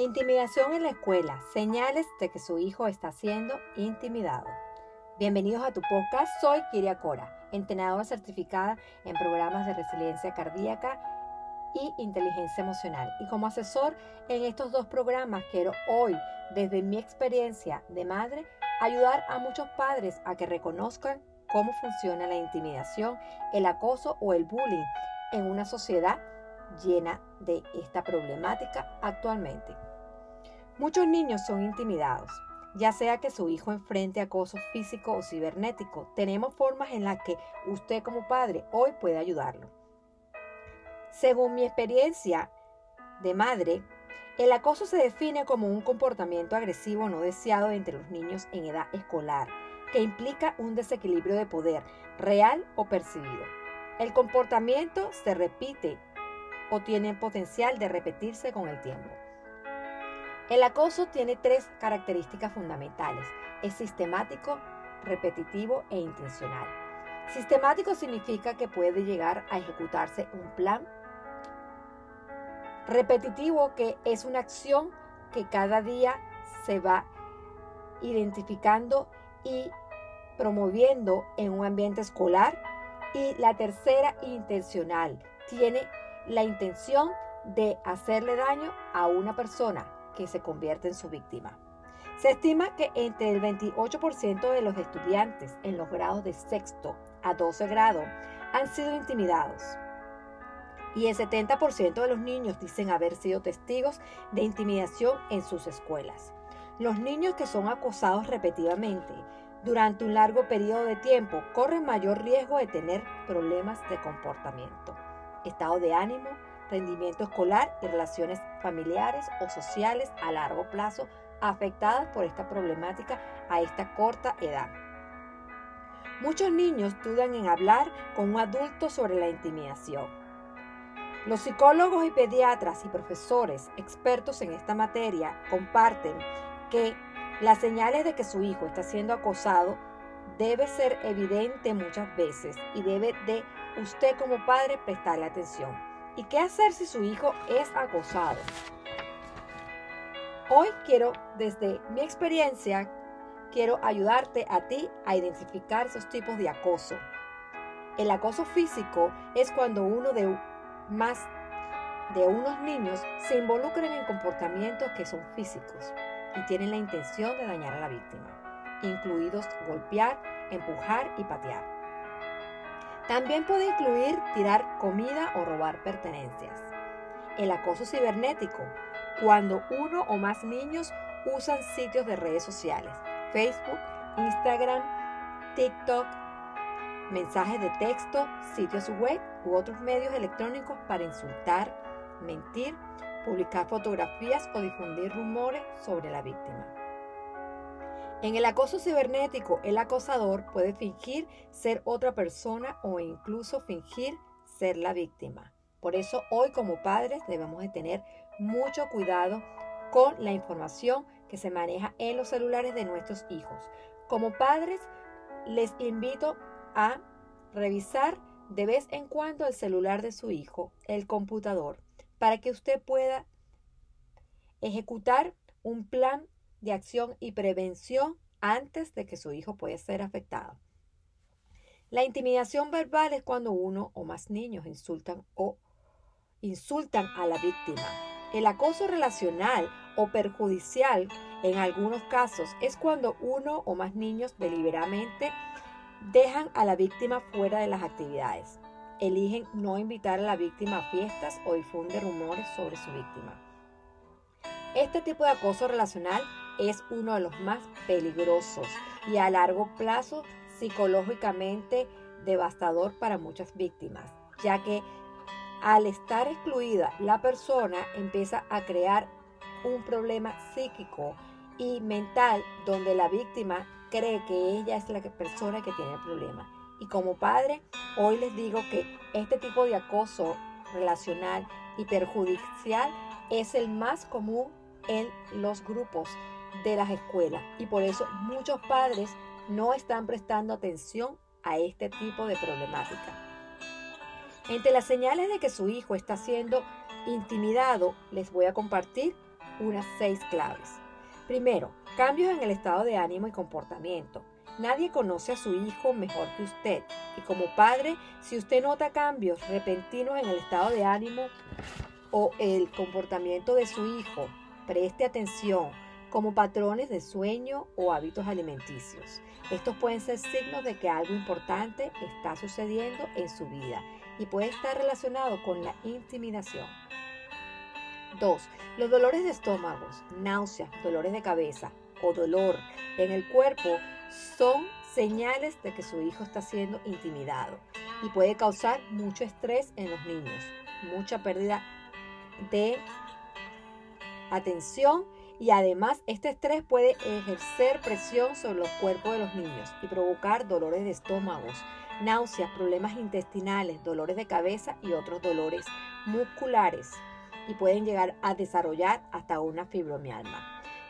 Intimidación en la escuela. Señales de que su hijo está siendo intimidado. Bienvenidos a tu podcast. Soy Kiria Cora, entrenadora certificada en programas de resiliencia cardíaca y inteligencia emocional. Y como asesor en estos dos programas quiero hoy, desde mi experiencia de madre, ayudar a muchos padres a que reconozcan cómo funciona la intimidación, el acoso o el bullying en una sociedad llena de esta problemática actualmente. Muchos niños son intimidados, ya sea que su hijo enfrente acoso físico o cibernético. Tenemos formas en las que usted como padre hoy puede ayudarlo. Según mi experiencia de madre, el acoso se define como un comportamiento agresivo no deseado entre los niños en edad escolar, que implica un desequilibrio de poder, real o percibido. El comportamiento se repite o tiene potencial de repetirse con el tiempo. El acoso tiene tres características fundamentales. Es sistemático, repetitivo e intencional. Sistemático significa que puede llegar a ejecutarse un plan. Repetitivo que es una acción que cada día se va identificando y promoviendo en un ambiente escolar. Y la tercera, intencional. Tiene la intención de hacerle daño a una persona que se convierte en su víctima. Se estima que entre el 28% de los estudiantes en los grados de sexto a 12 grado han sido intimidados. Y el 70% de los niños dicen haber sido testigos de intimidación en sus escuelas. Los niños que son acosados repetidamente durante un largo periodo de tiempo corren mayor riesgo de tener problemas de comportamiento, estado de ánimo, rendimiento escolar y relaciones familiares o sociales a largo plazo afectadas por esta problemática a esta corta edad. Muchos niños dudan en hablar con un adulto sobre la intimidación. Los psicólogos y pediatras y profesores expertos en esta materia comparten que las señales de que su hijo está siendo acosado debe ser evidente muchas veces y debe de usted como padre prestarle atención. ¿Y qué hacer si su hijo es acosado? Hoy quiero, desde mi experiencia, quiero ayudarte a ti a identificar esos tipos de acoso. El acoso físico es cuando uno de más de unos niños se involucran en comportamientos que son físicos y tienen la intención de dañar a la víctima, incluidos golpear, empujar y patear. También puede incluir tirar comida o robar pertenencias. El acoso cibernético, cuando uno o más niños usan sitios de redes sociales, Facebook, Instagram, TikTok, mensajes de texto, sitios web u otros medios electrónicos para insultar, mentir, publicar fotografías o difundir rumores sobre la víctima. En el acoso cibernético, el acosador puede fingir ser otra persona o incluso fingir ser la víctima. Por eso hoy como padres debemos de tener mucho cuidado con la información que se maneja en los celulares de nuestros hijos. Como padres les invito a revisar de vez en cuando el celular de su hijo, el computador, para que usted pueda ejecutar un plan de acción y prevención antes de que su hijo pueda ser afectado. La intimidación verbal es cuando uno o más niños insultan o insultan a la víctima. El acoso relacional o perjudicial en algunos casos es cuando uno o más niños deliberadamente dejan a la víctima fuera de las actividades, eligen no invitar a la víctima a fiestas o difunden rumores sobre su víctima. Este tipo de acoso relacional es uno de los más peligrosos y a largo plazo psicológicamente devastador para muchas víctimas, ya que al estar excluida la persona empieza a crear un problema psíquico y mental donde la víctima cree que ella es la persona que tiene el problema. Y como padre, hoy les digo que este tipo de acoso relacional y perjudicial es el más común en los grupos de las escuelas y por eso muchos padres no están prestando atención a este tipo de problemática. Entre las señales de que su hijo está siendo intimidado, les voy a compartir unas seis claves. Primero, cambios en el estado de ánimo y comportamiento. Nadie conoce a su hijo mejor que usted y como padre, si usted nota cambios repentinos en el estado de ánimo o el comportamiento de su hijo, preste atención como patrones de sueño o hábitos alimenticios. Estos pueden ser signos de que algo importante está sucediendo en su vida y puede estar relacionado con la intimidación. 2. Los dolores de estómago, náuseas, dolores de cabeza o dolor en el cuerpo son señales de que su hijo está siendo intimidado y puede causar mucho estrés en los niños, mucha pérdida de atención y además este estrés puede ejercer presión sobre los cuerpos de los niños y provocar dolores de estómago, náuseas, problemas intestinales, dolores de cabeza y otros dolores musculares y pueden llegar a desarrollar hasta una fibromialgia.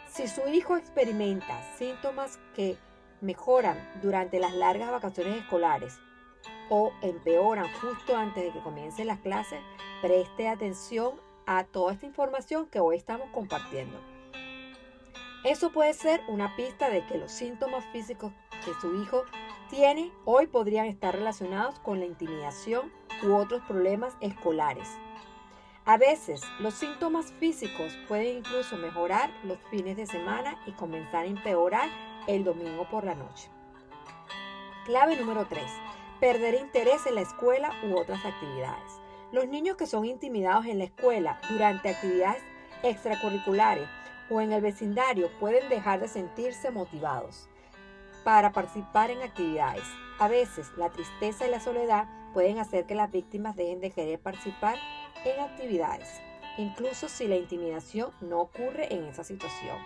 Si su hijo experimenta síntomas que mejoran durante las largas vacaciones escolares o empeoran justo antes de que comiencen las clases, preste atención a toda esta información que hoy estamos compartiendo. Eso puede ser una pista de que los síntomas físicos que su hijo tiene hoy podrían estar relacionados con la intimidación u otros problemas escolares. A veces los síntomas físicos pueden incluso mejorar los fines de semana y comenzar a empeorar el domingo por la noche. Clave número 3. Perder interés en la escuela u otras actividades. Los niños que son intimidados en la escuela durante actividades extracurriculares o en el vecindario pueden dejar de sentirse motivados para participar en actividades. A veces la tristeza y la soledad pueden hacer que las víctimas dejen de querer participar en actividades, incluso si la intimidación no ocurre en esa situación.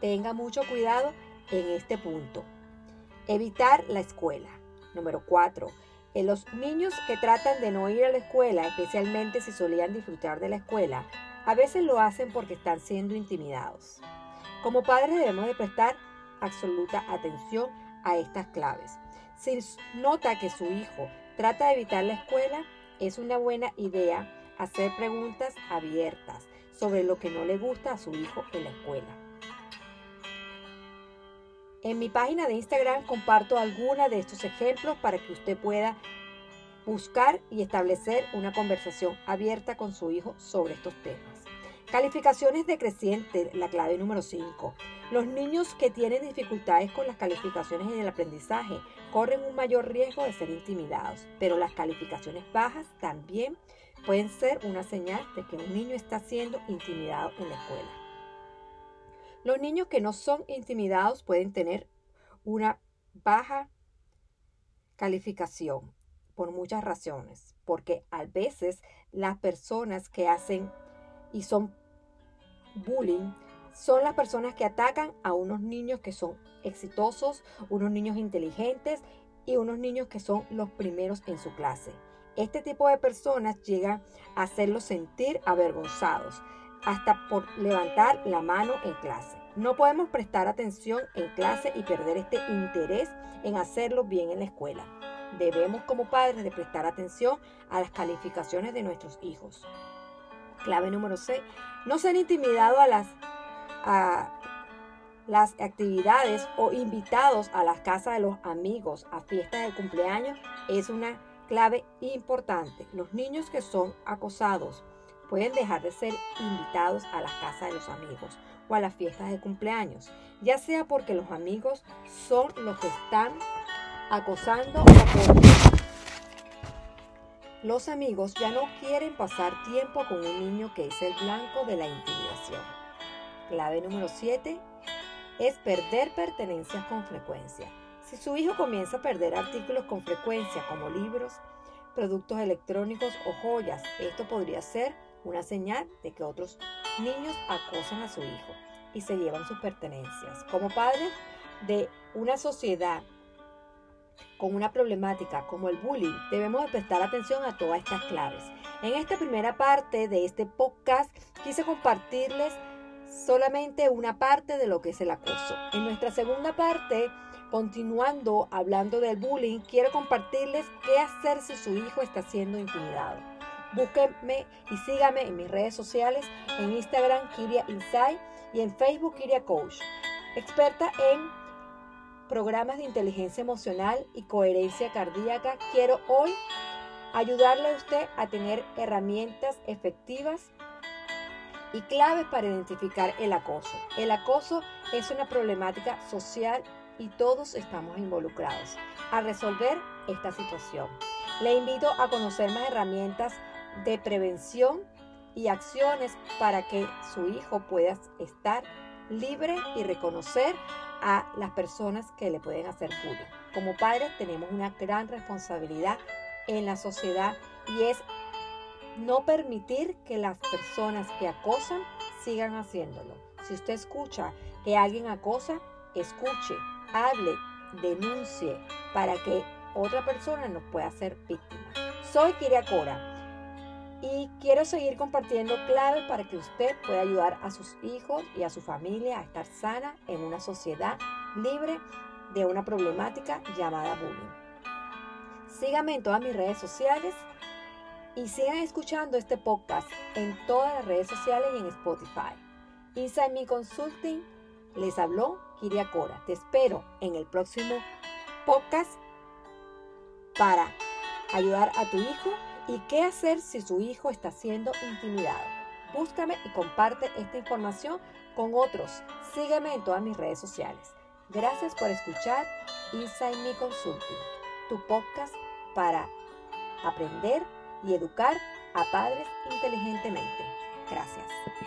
Tenga mucho cuidado en este punto. Evitar la escuela. Número 4. En los niños que tratan de no ir a la escuela, especialmente si solían disfrutar de la escuela, a veces lo hacen porque están siendo intimidados. Como padres debemos de prestar absoluta atención a estas claves. Si nota que su hijo trata de evitar la escuela, es una buena idea hacer preguntas abiertas sobre lo que no le gusta a su hijo en la escuela. En mi página de Instagram comparto algunos de estos ejemplos para que usted pueda buscar y establecer una conversación abierta con su hijo sobre estos temas. Calificaciones decrecientes, la clave número 5. Los niños que tienen dificultades con las calificaciones en el aprendizaje corren un mayor riesgo de ser intimidados, pero las calificaciones bajas también pueden ser una señal de que un niño está siendo intimidado en la escuela. Los niños que no son intimidados pueden tener una baja calificación por muchas razones, porque a veces las personas que hacen y son bullying son las personas que atacan a unos niños que son exitosos, unos niños inteligentes y unos niños que son los primeros en su clase. Este tipo de personas llegan a hacerlos sentir avergonzados, hasta por levantar la mano en clase. No podemos prestar atención en clase y perder este interés en hacerlo bien en la escuela. Debemos como padres de prestar atención a las calificaciones de nuestros hijos. Clave número 6. No ser intimidado a las, a las actividades o invitados a las casas de los amigos a fiestas de cumpleaños es una clave importante. Los niños que son acosados pueden dejar de ser invitados a las casas de los amigos o a las fiestas de cumpleaños, ya sea porque los amigos son los que están acosando o porque los amigos ya no quieren pasar tiempo con un niño que es el blanco de la intimidación. Clave número 7 es perder pertenencias con frecuencia. Si su hijo comienza a perder artículos con frecuencia como libros, productos electrónicos o joyas, esto podría ser una señal de que otros niños acosan a su hijo y se llevan sus pertenencias. Como padres de una sociedad con una problemática como el bullying, debemos de prestar atención a todas estas claves. En esta primera parte de este podcast quise compartirles solamente una parte de lo que es el acoso. En nuestra segunda parte, continuando hablando del bullying, quiero compartirles qué hacer si su hijo está siendo intimidado. Búsquenme y síganme en mis redes sociales, en Instagram Kiria Insight y en Facebook Kiria Coach. Experta en programas de inteligencia emocional y coherencia cardíaca, quiero hoy ayudarle a usted a tener herramientas efectivas y claves para identificar el acoso. El acoso es una problemática social y todos estamos involucrados a resolver esta situación. Le invito a conocer más herramientas de prevención y acciones para que su hijo pueda estar libre y reconocer a las personas que le pueden hacer bullying. Como padres tenemos una gran responsabilidad en la sociedad y es no permitir que las personas que acosan sigan haciéndolo. Si usted escucha que alguien acosa, escuche, hable, denuncie para que otra persona no pueda ser víctima. Soy Kiria Cora y quiero seguir compartiendo claves para que usted pueda ayudar a sus hijos y a su familia a estar sana en una sociedad libre de una problemática llamada bullying. Síganme en todas mis redes sociales y sigan escuchando este podcast en todas las redes sociales y en Spotify. Inside Me Consulting les habló Kiria Cora. Te espero en el próximo podcast para ayudar a tu hijo y qué hacer si su hijo está siendo intimidado. Búscame y comparte esta información con otros. Sígueme en todas mis redes sociales. Gracias por escuchar Inside Me Consulting, tu podcast para aprender y educar a padres inteligentemente. Gracias.